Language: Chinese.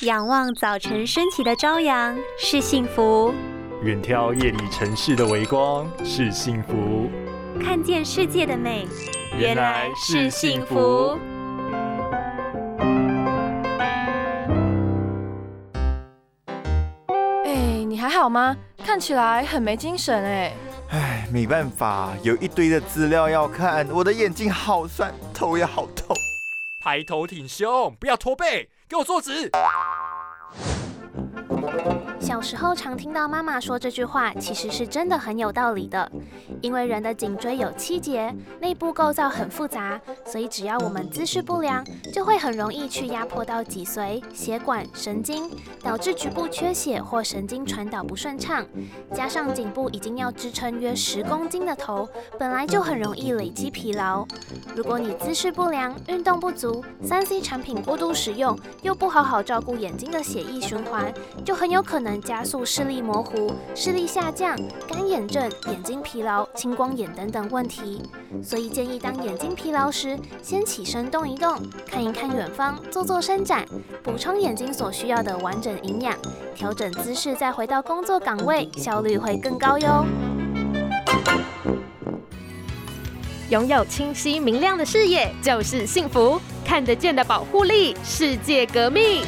仰望早晨升起的朝阳是幸福，远眺夜里城市的微光是幸福，看见世界的美原来是幸福。哎，你还好吗？看起来很没精神哎。唉，没办法，有一堆的资料要看，我的眼睛好酸，头也好痛。抬头挺胸，不要驼背，给我坐直。小时候常听到妈妈说这句话，其实是真的很有道理的。因为人的颈椎有七节，内部构造很复杂，所以只要我们姿势不良，就会很容易去压迫到脊髓、血管、神经，导致局部缺血或神经传导不顺畅。加上颈部已经要支撑约十公斤的头，本来就很容易累积疲劳。如果你姿势不良、运动不足、三 C 产品过度使用，又不好好照顾眼睛的血液循环，就很有可能加速视力模糊、视力下降、干眼症、眼睛疲劳。青光眼等等问题，所以建议当眼睛疲劳时，先起身动一动，看一看远方，做做伸展，补充眼睛所需要的完整营养，调整姿势，再回到工作岗位，效率会更高哟。拥有清晰明亮的视野就是幸福，看得见的保护力，世界革命。